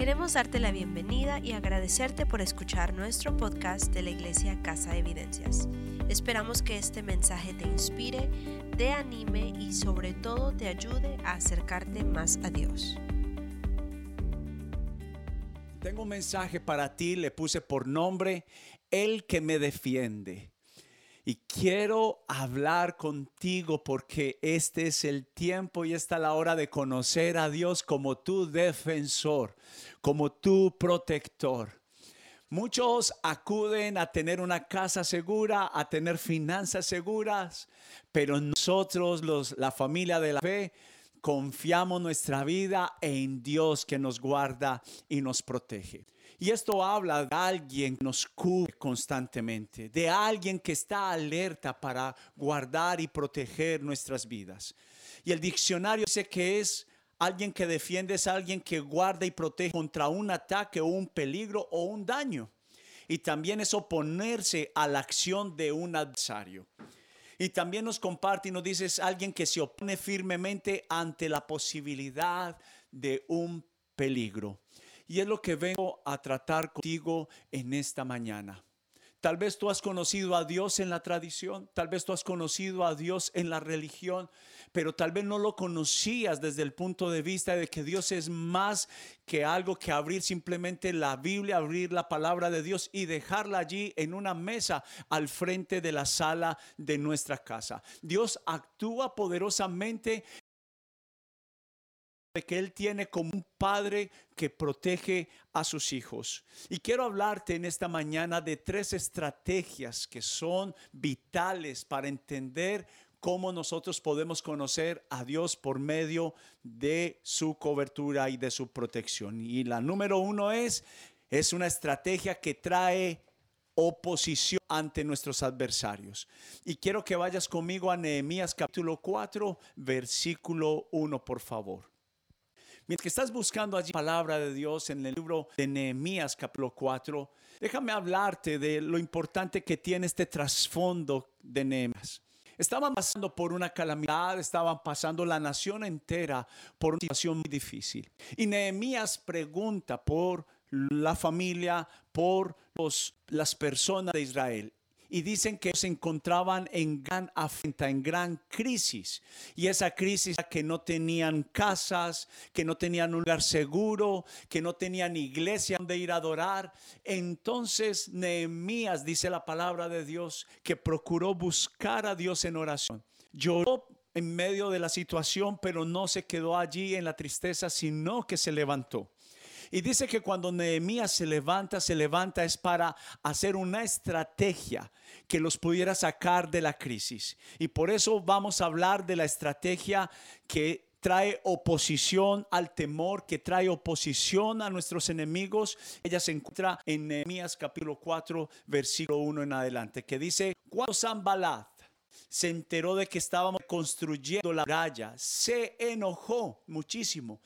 Queremos darte la bienvenida y agradecerte por escuchar nuestro podcast de la Iglesia Casa de Evidencias. Esperamos que este mensaje te inspire, te anime y sobre todo te ayude a acercarte más a Dios. Tengo un mensaje para ti, le puse por nombre El que me defiende. Y quiero hablar contigo porque este es el tiempo y esta la hora de conocer a Dios como tu defensor, como tu protector. Muchos acuden a tener una casa segura, a tener finanzas seguras, pero nosotros, los, la familia de la fe, confiamos nuestra vida en Dios que nos guarda y nos protege. Y esto habla de alguien que nos cubre constantemente, de alguien que está alerta para guardar y proteger nuestras vidas. Y el diccionario dice que es alguien que defiende, es alguien que guarda y protege contra un ataque o un peligro o un daño. Y también es oponerse a la acción de un adversario. Y también nos comparte y nos dice es alguien que se opone firmemente ante la posibilidad de un peligro. Y es lo que vengo a tratar contigo en esta mañana. Tal vez tú has conocido a Dios en la tradición, tal vez tú has conocido a Dios en la religión, pero tal vez no lo conocías desde el punto de vista de que Dios es más que algo que abrir simplemente la Biblia, abrir la palabra de Dios y dejarla allí en una mesa al frente de la sala de nuestra casa. Dios actúa poderosamente que Él tiene como un padre que protege a sus hijos. Y quiero hablarte en esta mañana de tres estrategias que son vitales para entender cómo nosotros podemos conocer a Dios por medio de su cobertura y de su protección. Y la número uno es, es una estrategia que trae oposición ante nuestros adversarios. Y quiero que vayas conmigo a Nehemías capítulo 4, versículo 1, por favor. Mientras que estás buscando allí palabra de Dios en el libro de Nehemías capítulo 4, déjame hablarte de lo importante que tiene este trasfondo de Nehemías. Estaban pasando por una calamidad, estaban pasando la nación entera por una situación muy difícil. Y Nehemías pregunta por la familia, por los, las personas de Israel y dicen que se encontraban en gran afrenta, en gran crisis. Y esa crisis que no tenían casas, que no tenían un lugar seguro, que no tenían iglesia donde ir a adorar. Entonces Nehemías dice la palabra de Dios que procuró buscar a Dios en oración. Lloró en medio de la situación, pero no se quedó allí en la tristeza, sino que se levantó. Y dice que cuando Nehemías se levanta, se levanta es para hacer una estrategia que los pudiera sacar de la crisis. Y por eso vamos a hablar de la estrategia que trae oposición al temor, que trae oposición a nuestros enemigos. Ella se encuentra en Nehemías capítulo 4, versículo 1 en adelante, que dice, cuando Zambalat se enteró de que estábamos construyendo la muralla, se enojó muchísimo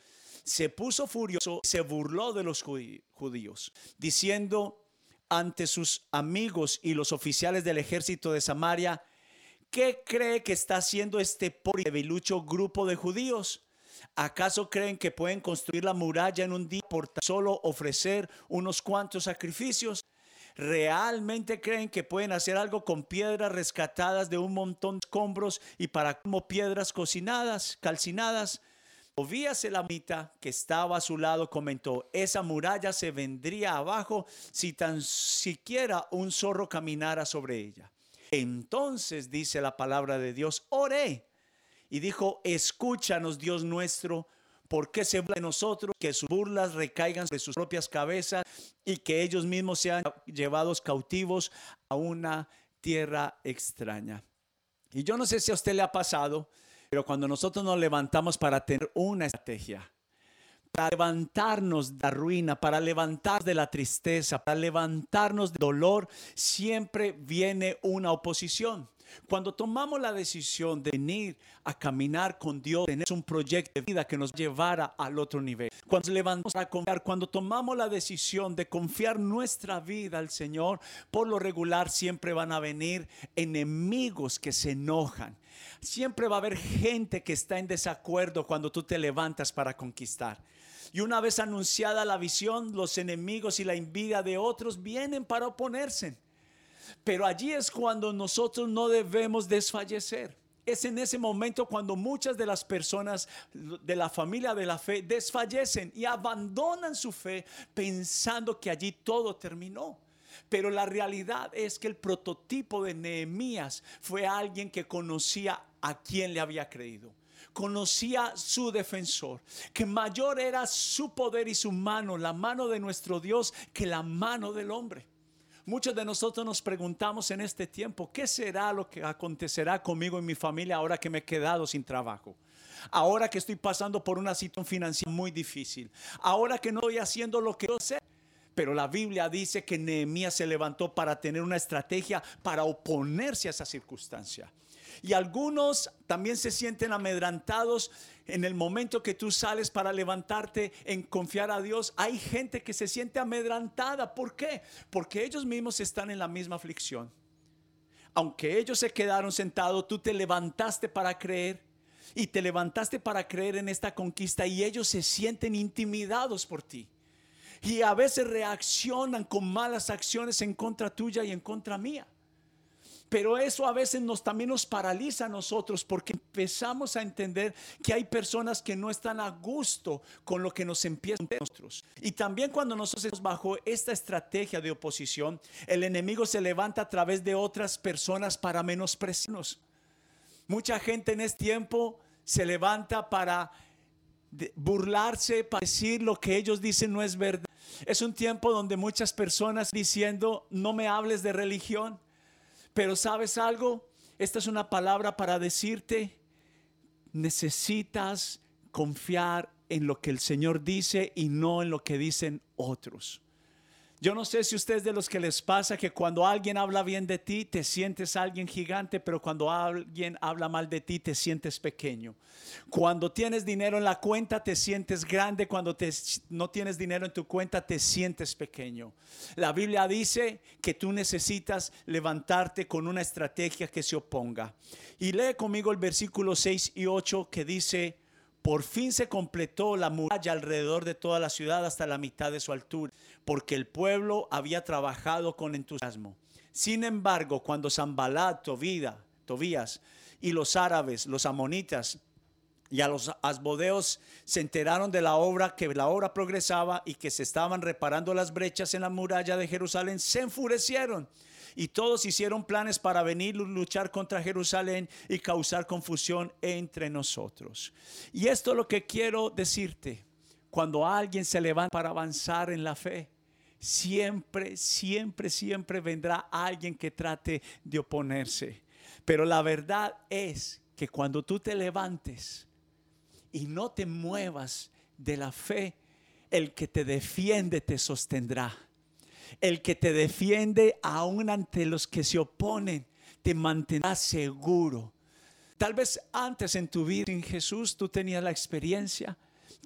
se puso furioso, se burló de los judíos, diciendo ante sus amigos y los oficiales del ejército de Samaria, ¿qué cree que está haciendo este pobre debilucho grupo de judíos? ¿Acaso creen que pueden construir la muralla en un día por solo ofrecer unos cuantos sacrificios? ¿Realmente creen que pueden hacer algo con piedras rescatadas de un montón de escombros y para como piedras cocinadas, calcinadas? Obías la mitad que estaba a su lado comentó, esa muralla se vendría abajo si tan siquiera un zorro caminara sobre ella. Entonces dice la palabra de Dios, oré y dijo, escúchanos Dios nuestro, porque se burla de nosotros, que sus burlas recaigan sobre sus propias cabezas y que ellos mismos sean llevados cautivos a una tierra extraña. Y yo no sé si a usted le ha pasado, pero cuando nosotros nos levantamos para tener una estrategia, para levantarnos de la ruina, para levantar de la tristeza, para levantarnos del dolor, siempre viene una oposición. Cuando tomamos la decisión de venir a caminar con Dios, tener un proyecto de vida que nos llevara al otro nivel, cuando levantamos a confiar, cuando tomamos la decisión de confiar nuestra vida al Señor, por lo regular siempre van a venir enemigos que se enojan. Siempre va a haber gente que está en desacuerdo cuando tú te levantas para conquistar. Y una vez anunciada la visión, los enemigos y la envidia de otros vienen para oponerse. Pero allí es cuando nosotros no debemos desfallecer. Es en ese momento cuando muchas de las personas de la familia de la fe desfallecen y abandonan su fe pensando que allí todo terminó. Pero la realidad es que el prototipo de Nehemías fue alguien que conocía a quien le había creído conocía su defensor, que mayor era su poder y su mano, la mano de nuestro Dios, que la mano del hombre. Muchos de nosotros nos preguntamos en este tiempo, ¿qué será lo que acontecerá conmigo y mi familia ahora que me he quedado sin trabajo? Ahora que estoy pasando por una situación financiera muy difícil. Ahora que no estoy haciendo lo que yo sé. Pero la Biblia dice que Nehemías se levantó para tener una estrategia para oponerse a esa circunstancia. Y algunos también se sienten amedrantados en el momento que tú sales para levantarte en confiar a Dios. Hay gente que se siente amedrantada. ¿Por qué? Porque ellos mismos están en la misma aflicción. Aunque ellos se quedaron sentados, tú te levantaste para creer y te levantaste para creer en esta conquista y ellos se sienten intimidados por ti. Y a veces reaccionan con malas acciones en contra tuya y en contra mía. Pero eso a veces nos también nos paraliza a nosotros porque empezamos a entender que hay personas que no están a gusto con lo que nos empiezan nosotros. Y también cuando nosotros bajo esta estrategia de oposición, el enemigo se levanta a través de otras personas para menospreciarnos. Mucha gente en este tiempo se levanta para burlarse, para decir lo que ellos dicen no es verdad. Es un tiempo donde muchas personas diciendo, no me hables de religión, pero sabes algo, esta es una palabra para decirte, necesitas confiar en lo que el Señor dice y no en lo que dicen otros. Yo no sé si ustedes de los que les pasa que cuando alguien habla bien de ti, te sientes alguien gigante, pero cuando alguien habla mal de ti, te sientes pequeño. Cuando tienes dinero en la cuenta, te sientes grande. Cuando no tienes dinero en tu cuenta, te sientes pequeño. La Biblia dice que tú necesitas levantarte con una estrategia que se oponga. Y lee conmigo el versículo 6 y 8 que dice, por fin se completó la muralla alrededor de toda la ciudad hasta la mitad de su altura, porque el pueblo había trabajado con entusiasmo. Sin embargo, cuando Zambalat, Tobías y los árabes, los amonitas y a los asbodeos se enteraron de la obra, que la obra progresaba y que se estaban reparando las brechas en la muralla de Jerusalén, se enfurecieron y todos hicieron planes para venir luchar contra Jerusalén y causar confusión entre nosotros. Y esto es lo que quiero decirte. Cuando alguien se levanta para avanzar en la fe, siempre, siempre, siempre vendrá alguien que trate de oponerse. Pero la verdad es que cuando tú te levantes y no te muevas de la fe, el que te defiende te sostendrá. El que te defiende aún ante los que se oponen, te mantendrá seguro. Tal vez antes en tu vida en Jesús tú tenías la experiencia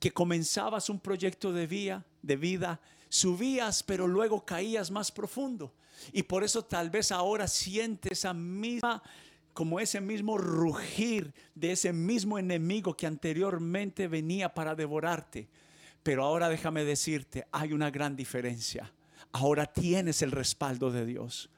que comenzabas un proyecto de vida, de vida, subías, pero luego caías más profundo. Y por eso tal vez ahora sientes esa misma como ese mismo rugir de ese mismo enemigo que anteriormente venía para devorarte. Pero ahora déjame decirte, hay una gran diferencia ahora tienes el respaldo de Dios.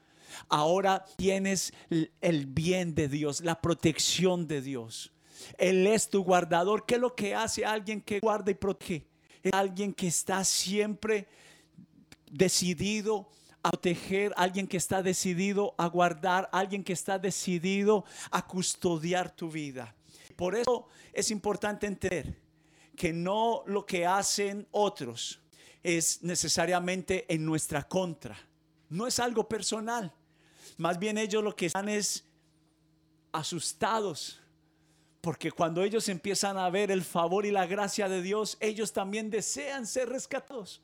Ahora tienes el bien de Dios, la protección de Dios. Él es tu guardador. ¿Qué es lo que hace alguien que guarda y protege? Es alguien que está siempre decidido a proteger, alguien que está decidido a guardar, alguien que está decidido a custodiar tu vida. Por eso es importante entender que no lo que hacen otros, es necesariamente en nuestra contra. No es algo personal. Más bien ellos lo que están es asustados. Porque cuando ellos empiezan a ver el favor y la gracia de Dios, ellos también desean ser rescatados.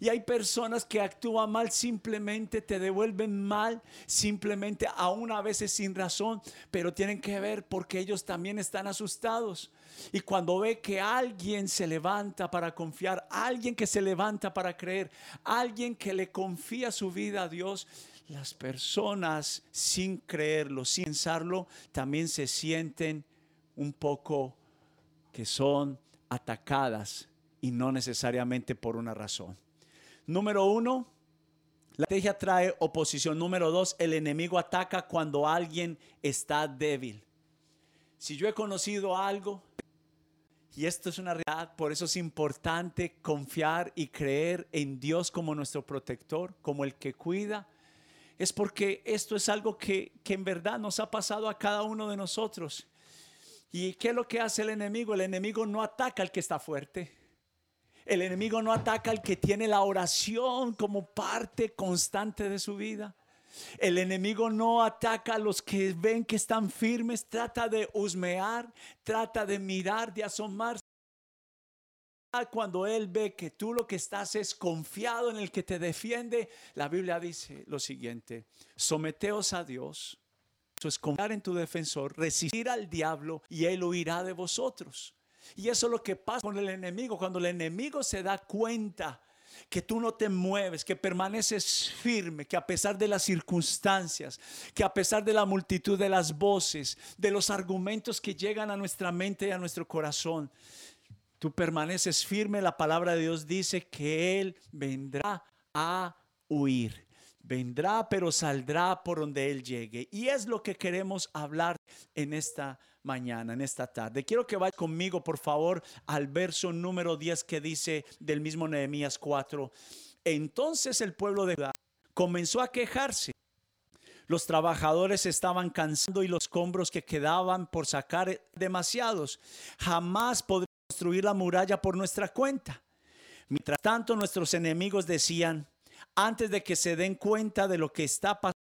Y hay personas que actúan mal, simplemente te devuelven mal, simplemente aún a veces sin razón, pero tienen que ver porque ellos también están asustados. Y cuando ve que alguien se levanta para confiar, alguien que se levanta para creer, alguien que le confía su vida a Dios, las personas sin creerlo, sin pensarlo, también se sienten un poco que son atacadas y no necesariamente por una razón. Número uno, la estrategia trae oposición. Número dos, el enemigo ataca cuando alguien está débil. Si yo he conocido algo, y esto es una realidad, por eso es importante confiar y creer en Dios como nuestro protector, como el que cuida, es porque esto es algo que, que en verdad nos ha pasado a cada uno de nosotros. ¿Y qué es lo que hace el enemigo? El enemigo no ataca al que está fuerte. El enemigo no ataca al que tiene la oración como parte constante de su vida. El enemigo no ataca a los que ven que están firmes, trata de husmear, trata de mirar, de asomarse. Cuando Él ve que tú lo que estás es confiado en el que te defiende, la Biblia dice lo siguiente, someteos a Dios, eso es confiar en tu defensor, resistir al diablo y Él huirá de vosotros. Y eso es lo que pasa con el enemigo, cuando el enemigo se da cuenta que tú no te mueves, que permaneces firme, que a pesar de las circunstancias, que a pesar de la multitud de las voces, de los argumentos que llegan a nuestra mente y a nuestro corazón, tú permaneces firme, la palabra de Dios dice que Él vendrá a huir. Vendrá, pero saldrá por donde Él llegue. Y es lo que queremos hablar en esta mañana, en esta tarde. Quiero que vaya conmigo, por favor, al verso número 10 que dice del mismo Nehemías 4. Entonces el pueblo de Judá comenzó a quejarse. Los trabajadores estaban cansando y los escombros que quedaban por sacar demasiados. Jamás podremos construir la muralla por nuestra cuenta. Mientras tanto, nuestros enemigos decían, antes de que se den cuenta de lo que está pasando,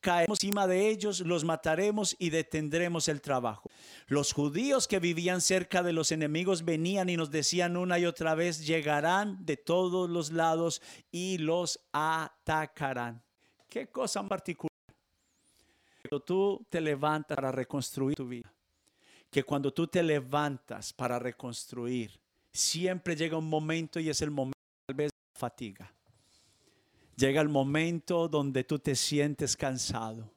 caemos encima de ellos, los mataremos y detendremos el trabajo. Los judíos que vivían cerca de los enemigos venían y nos decían una y otra vez, llegarán de todos los lados y los atacarán. Qué cosa particular. Cuando tú te levantas para reconstruir tu vida, que cuando tú te levantas para reconstruir, siempre llega un momento y es el momento tal vez de fatiga llega el momento donde tú te sientes cansado.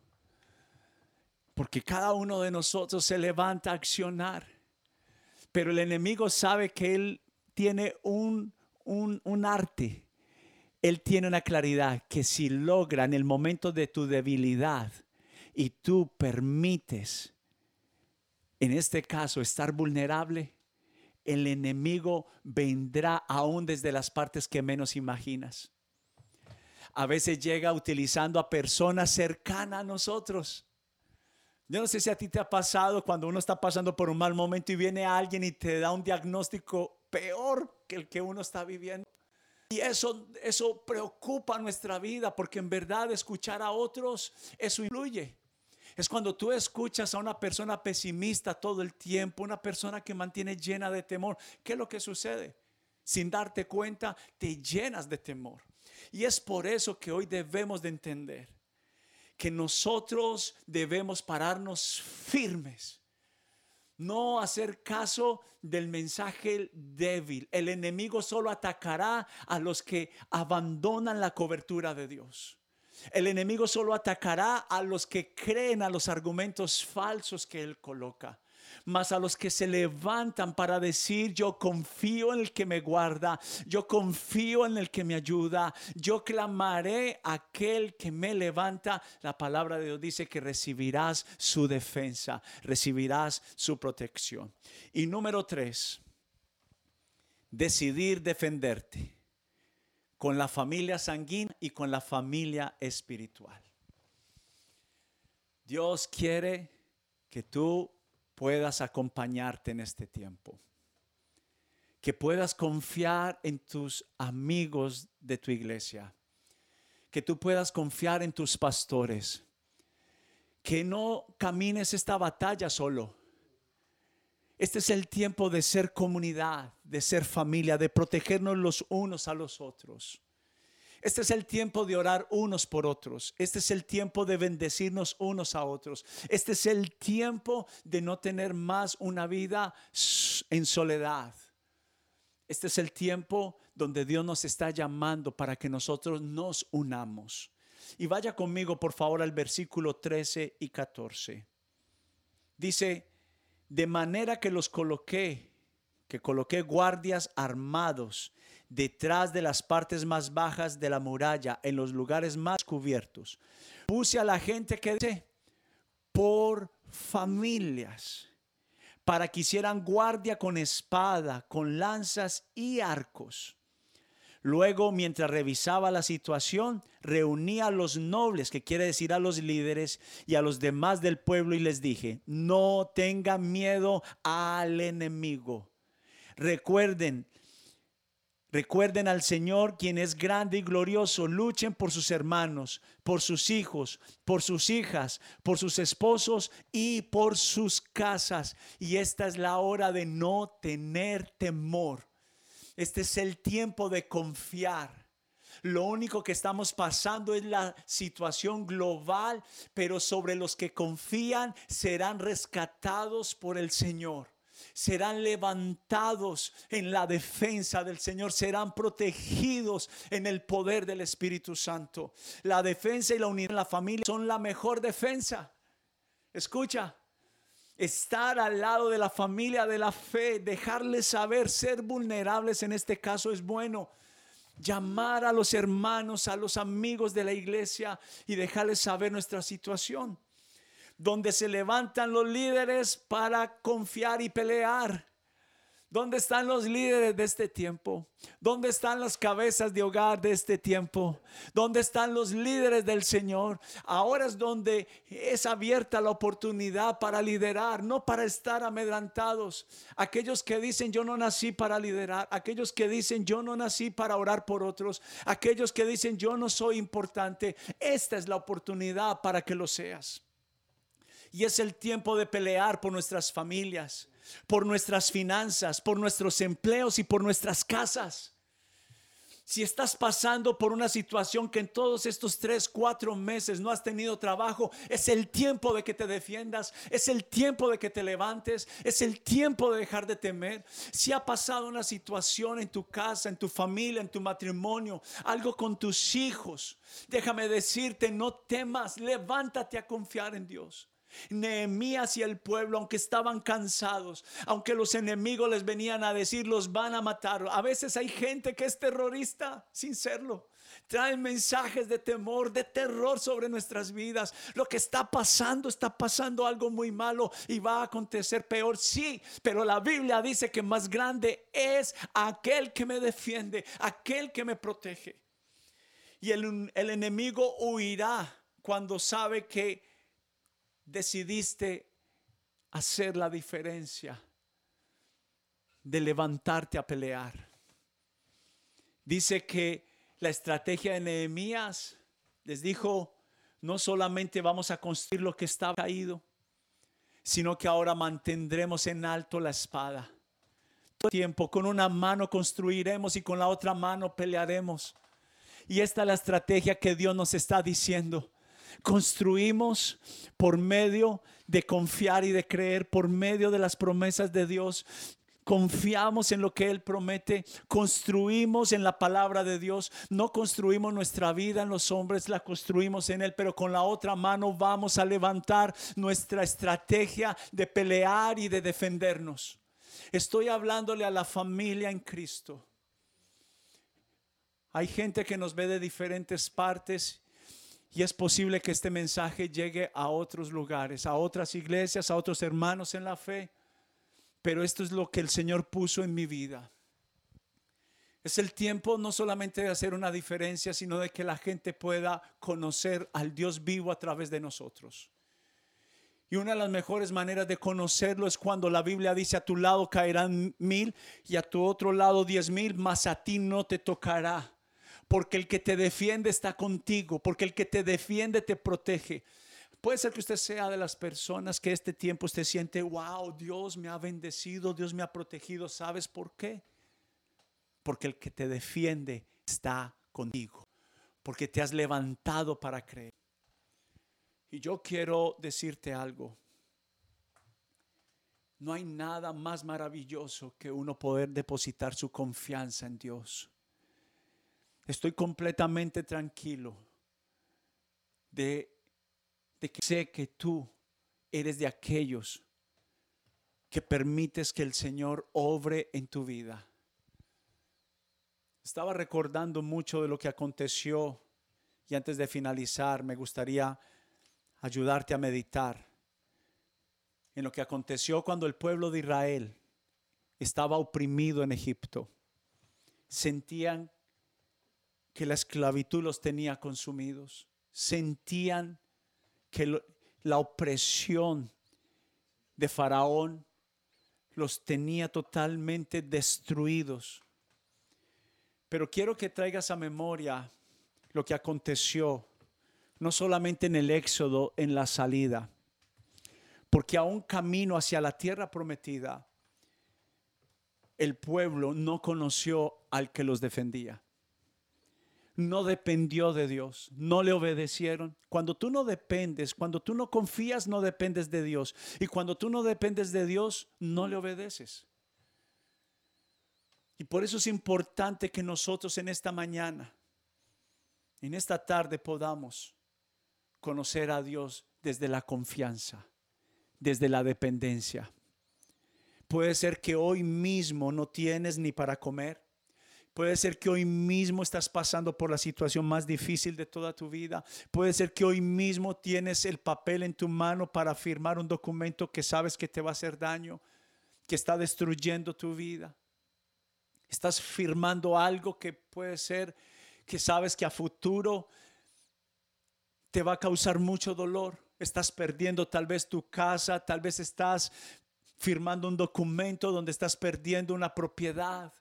Porque cada uno de nosotros se levanta a accionar. Pero el enemigo sabe que él tiene un, un, arte. Él tiene una claridad que si logra en el momento de tu debilidad y tú permites, en este caso, estar vulnerable, el enemigo vendrá aún desde las partes que menos imaginas a veces llega utilizando a personas cercanas a nosotros. Yo no sé si a ti te ha pasado cuando uno está pasando por un mal momento y viene alguien y te da un diagnóstico peor que el que uno está viviendo. Y eso, eso preocupa nuestra vida porque en verdad escuchar a otros, eso influye. Es cuando tú escuchas a una persona pesimista todo el tiempo, una persona que mantiene llena de temor. ¿Qué es lo que sucede? Sin darte cuenta, te llenas de temor. Y es por eso que hoy debemos de entender que nosotros debemos pararnos firmes. No hacer caso del mensaje débil. El enemigo solo atacará a los que abandonan la cobertura de Dios. El enemigo solo atacará a los que creen a los argumentos falsos que él coloca mas a los que se levantan para decir, yo confío en el que me guarda, yo confío en el que me ayuda, yo clamaré a aquel que me levanta. La palabra de Dios dice que recibirás su defensa, recibirás su protección. Y número tres, decidir defenderte con la familia sanguínea y con la familia espiritual. Dios quiere que tú puedas acompañarte en este tiempo. Que puedas confiar en tus amigos de tu iglesia. Que tú puedas confiar en tus pastores. Que no camines esta batalla solo. Este es el tiempo de ser comunidad, de ser familia, de protegernos los unos a los otros. Este es el tiempo de orar unos por otros. Este es el tiempo de bendecirnos unos a otros. Este es el tiempo de no tener más una vida en soledad. Este es el tiempo donde Dios nos está llamando para que nosotros nos unamos. Y vaya conmigo, por favor, al versículo 13 y 14. Dice, de manera que los coloqué que coloqué guardias armados detrás de las partes más bajas de la muralla, en los lugares más cubiertos. Puse a la gente que dice, por familias, para que hicieran guardia con espada, con lanzas y arcos. Luego, mientras revisaba la situación, reunía a los nobles, que quiere decir a los líderes y a los demás del pueblo, y les dije, no tengan miedo al enemigo. Recuerden, Recuerden al Señor, quien es grande y glorioso. Luchen por sus hermanos, por sus hijos, por sus hijas, por sus esposos y por sus casas. Y esta es la hora de no tener temor. Este es el tiempo de confiar. Lo único que estamos pasando es la situación global, pero sobre los que confían serán rescatados por el Señor serán levantados en la defensa del Señor, serán protegidos en el poder del Espíritu Santo. La defensa y la unidad en la familia son la mejor defensa. Escucha, estar al lado de la familia de la fe, dejarles saber, ser vulnerables en este caso es bueno. Llamar a los hermanos, a los amigos de la iglesia y dejarles saber nuestra situación donde se levantan los líderes para confiar y pelear. ¿Dónde están los líderes de este tiempo? ¿Dónde están las cabezas de hogar de este tiempo? ¿Dónde están los líderes del Señor? Ahora es donde es abierta la oportunidad para liderar, no para estar amedrantados. Aquellos que dicen yo no nací para liderar, aquellos que dicen yo no nací para orar por otros, aquellos que dicen yo no soy importante, esta es la oportunidad para que lo seas. Y es el tiempo de pelear por nuestras familias, por nuestras finanzas, por nuestros empleos y por nuestras casas. Si estás pasando por una situación que en todos estos tres, cuatro meses no has tenido trabajo, es el tiempo de que te defiendas, es el tiempo de que te levantes, es el tiempo de dejar de temer. Si ha pasado una situación en tu casa, en tu familia, en tu matrimonio, algo con tus hijos, déjame decirte, no temas, levántate a confiar en Dios. Nehemías y el pueblo, aunque estaban cansados, aunque los enemigos les venían a decir, los van a matar. A veces hay gente que es terrorista sin serlo. Traen mensajes de temor, de terror sobre nuestras vidas. Lo que está pasando, está pasando algo muy malo y va a acontecer peor. Sí, pero la Biblia dice que más grande es aquel que me defiende, aquel que me protege. Y el, el enemigo huirá cuando sabe que decidiste hacer la diferencia de levantarte a pelear. Dice que la estrategia de Nehemías les dijo, no solamente vamos a construir lo que estaba caído, sino que ahora mantendremos en alto la espada. Todo tiempo con una mano construiremos y con la otra mano pelearemos. Y esta es la estrategia que Dios nos está diciendo. Construimos por medio de confiar y de creer, por medio de las promesas de Dios. Confiamos en lo que Él promete, construimos en la palabra de Dios, no construimos nuestra vida en los hombres, la construimos en Él, pero con la otra mano vamos a levantar nuestra estrategia de pelear y de defendernos. Estoy hablándole a la familia en Cristo. Hay gente que nos ve de diferentes partes y es posible que este mensaje llegue a otros lugares, a otras iglesias, a otros hermanos en la fe. Pero esto es lo que el Señor puso en mi vida. Es el tiempo no solamente de hacer una diferencia, sino de que la gente pueda conocer al Dios vivo a través de nosotros. Y una de las mejores maneras de conocerlo es cuando la Biblia dice a tu lado caerán mil y a tu otro lado diez mil, mas a ti no te tocará porque el que te defiende está contigo, porque el que te defiende te protege. Puede ser que usted sea de las personas que este tiempo usted siente, wow, Dios me ha bendecido, Dios me ha protegido. ¿Sabes por qué? Porque el que te defiende está contigo, porque te has levantado para creer. Y yo quiero decirte algo. No hay nada más maravilloso que uno poder depositar su confianza en Dios. Estoy completamente tranquilo de, que sé que tú eres de aquellos que permites que el Señor obre en tu vida. Estaba recordando mucho de lo que aconteció y antes de finalizar me gustaría ayudarte a meditar en lo que aconteció cuando el pueblo de Israel estaba oprimido en Egipto. Sentían que la esclavitud los tenía consumidos. Sentían que la opresión de Faraón los tenía totalmente destruidos. Pero quiero que traigas a memoria lo que aconteció, no solamente en el éxodo, en la salida, porque a un camino hacia la tierra prometida, el pueblo no conoció al que los defendía no dependió de Dios, no le obedecieron. Cuando tú no dependes, cuando tú no confías, no dependes de Dios. Y cuando tú no dependes de Dios, no le obedeces. Y por eso es importante que nosotros en esta mañana, en esta tarde podamos conocer a Dios desde la confianza, desde la dependencia. Puede ser que hoy mismo no tienes ni para comer. Puede ser que hoy mismo estás pasando por la situación más difícil de toda tu vida. Puede ser que hoy mismo tienes el papel en tu mano para firmar un documento que sabes que te va a hacer daño, que está destruyendo tu vida. Estás firmando algo que puede ser que sabes que a futuro te va a causar mucho dolor. Estás perdiendo tal vez tu casa, tal vez estás firmando un documento donde estás perdiendo una propiedad.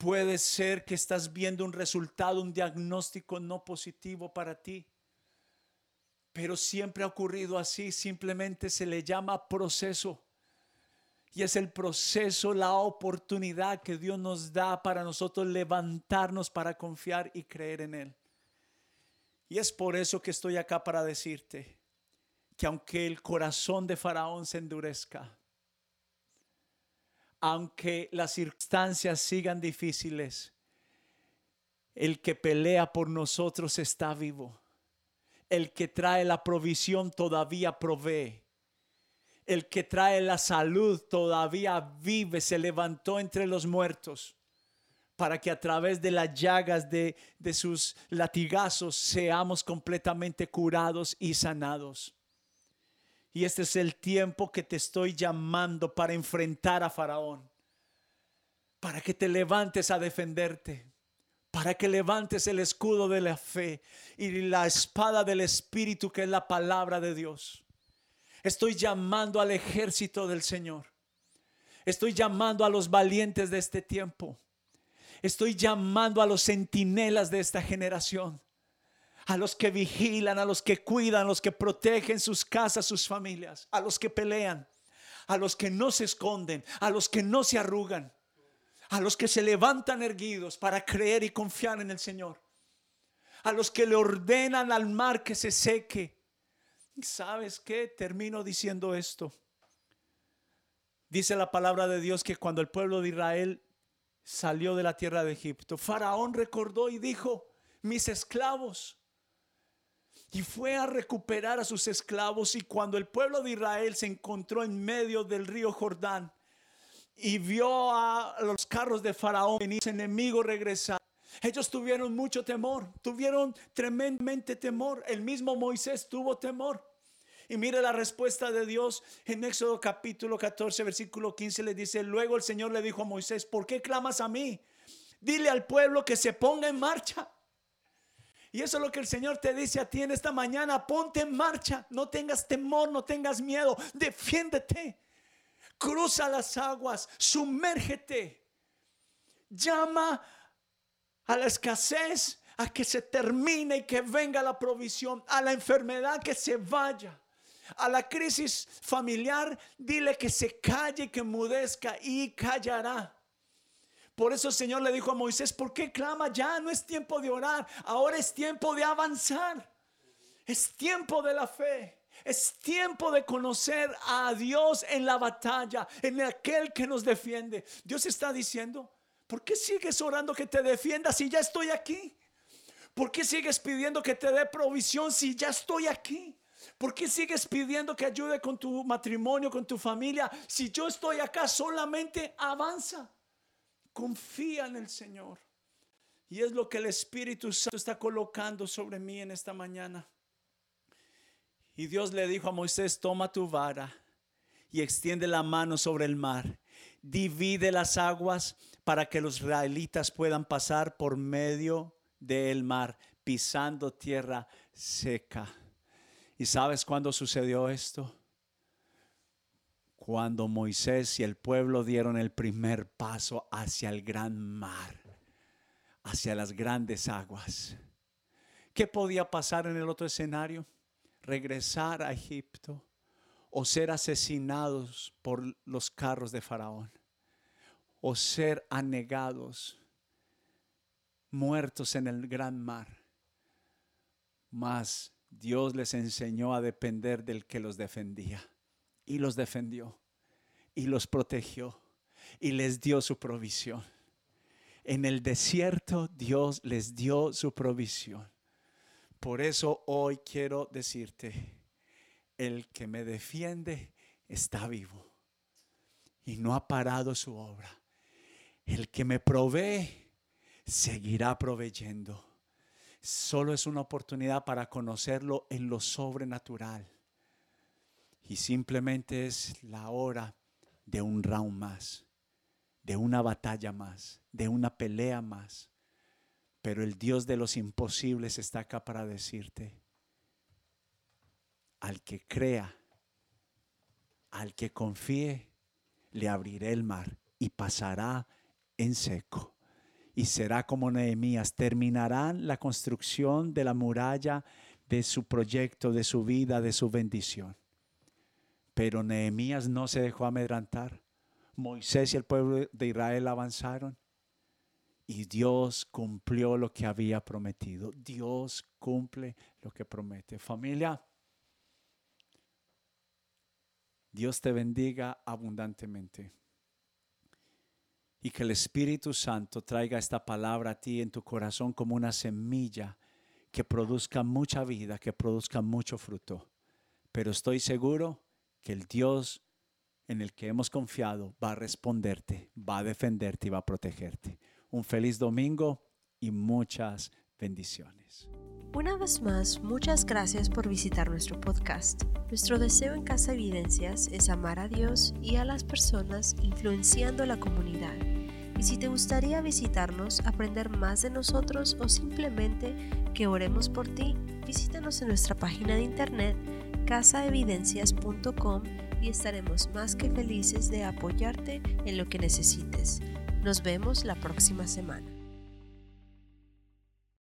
Puede ser que estás viendo un resultado, un diagnóstico no positivo para ti. Pero siempre ha ocurrido así, simplemente se le llama proceso. Y es el proceso, la oportunidad que Dios nos da para nosotros levantarnos para confiar y creer en Él. Y es por eso que estoy acá para decirte que aunque el corazón de Faraón se endurezca, aunque las circunstancias sigan difíciles, el que pelea por nosotros está vivo. El que trae la provisión todavía provee. El que trae la salud todavía vive, se levantó entre los muertos para que a través de las llagas de, de sus latigazos seamos completamente curados y sanados. Y este es el tiempo que te estoy llamando para enfrentar a Faraón. Para que te levantes a defenderte. Para que levantes el escudo de la fe y la espada del Espíritu que es la palabra de Dios. Estoy llamando al ejército del Señor. Estoy llamando a los valientes de este tiempo. Estoy llamando a los centinelas de esta generación a los que vigilan, a los que cuidan, a los que protegen sus casas, sus familias, a los que pelean, a los que no se esconden, a los que no se arrugan, a los que se levantan erguidos para creer y confiar en el Señor, a los que le ordenan al mar que se seque. ¿Sabes qué? Termino diciendo esto. Dice la palabra de Dios que cuando el pueblo de Israel salió de la tierra de Egipto, Faraón recordó y dijo, mis esclavos y fue a recuperar a sus esclavos y cuando el pueblo de Israel se encontró en medio del río Jordán y vio a los carros de Faraón venir, enemigo regresar, ellos tuvieron mucho temor, tuvieron tremendamente temor, el mismo Moisés tuvo temor. Y mire la respuesta de Dios en Éxodo capítulo 14, versículo 15 le dice, luego el Señor le dijo a Moisés, ¿por qué clamas a mí? Dile al pueblo que se ponga en marcha. Y eso es lo que el Señor te dice a ti en esta mañana. Ponte en marcha. No tengas temor, no tengas miedo. Defiéndete. Cruza las aguas. Sumérgete. Llama a la escasez a que se termine y que venga la provisión. A la enfermedad que se vaya. A la crisis familiar, dile que se calle, que mudezca y callará. Por eso el Señor le dijo a Moisés, ¿por qué clama ya? No es tiempo de orar, ahora es tiempo de avanzar. Es tiempo de la fe. Es tiempo de conocer a Dios en la batalla, en aquel que nos defiende. Dios está diciendo, ¿por qué sigues orando que te defienda si ya estoy aquí? ¿Por qué sigues pidiendo que te dé provisión si ya estoy aquí? ¿Por qué sigues pidiendo que ayude con tu matrimonio, con tu familia? Si yo estoy acá, solamente avanza. Confía en el Señor. Y es lo que el Espíritu Santo está colocando sobre mí en esta mañana. Y Dios le dijo a Moisés, toma tu vara y extiende la mano sobre el mar. Divide las aguas para que los israelitas puedan pasar por medio del mar, pisando tierra seca. ¿Y sabes cuándo sucedió esto? Cuando Moisés y el pueblo dieron el primer paso hacia el gran mar, hacia las grandes aguas. ¿Qué podía pasar en el otro escenario? Regresar a Egipto o ser asesinados por los carros de Faraón o ser anegados, muertos en el gran mar. Mas Dios les enseñó a depender del que los defendía y los defendió y los protegió y les dio su provisión. En el desierto Dios les dio su provisión. Por eso hoy quiero decirte, el que me defiende está vivo y no ha parado su obra. El que me provee seguirá proveyendo. Solo es una oportunidad para conocerlo en lo sobrenatural. Y simplemente es la hora de un round más, de una batalla más, de una pelea más. Pero el Dios de los imposibles está acá para decirte, al que crea, al que confíe, le abriré el mar y pasará en seco. Y será como Nehemías, terminarán la construcción de la muralla de su proyecto, de su vida, de su bendición. Pero Nehemías no se dejó amedrantar. Moisés y el pueblo de Israel avanzaron y Dios cumplió lo que había prometido. Dios cumple lo que promete. Familia, Dios te bendiga abundantemente. Y que el Espíritu Santo traiga esta palabra a ti en tu corazón como una semilla que produzca mucha vida, que produzca mucho fruto. Pero estoy seguro que el Dios en el que hemos confiado va a responderte, va a defenderte y va a protegerte. Un feliz domingo y muchas bendiciones. Una vez más, muchas gracias por visitar nuestro podcast. Nuestro deseo en Casa Evidencias es amar a Dios y a las personas influenciando la comunidad. Y si te gustaría visitarnos, aprender más de nosotros o simplemente que oremos por ti, visítanos en nuestra página de internet casaevidencias.com y estaremos más que felices de apoyarte en lo que necesites. Nos vemos la próxima semana.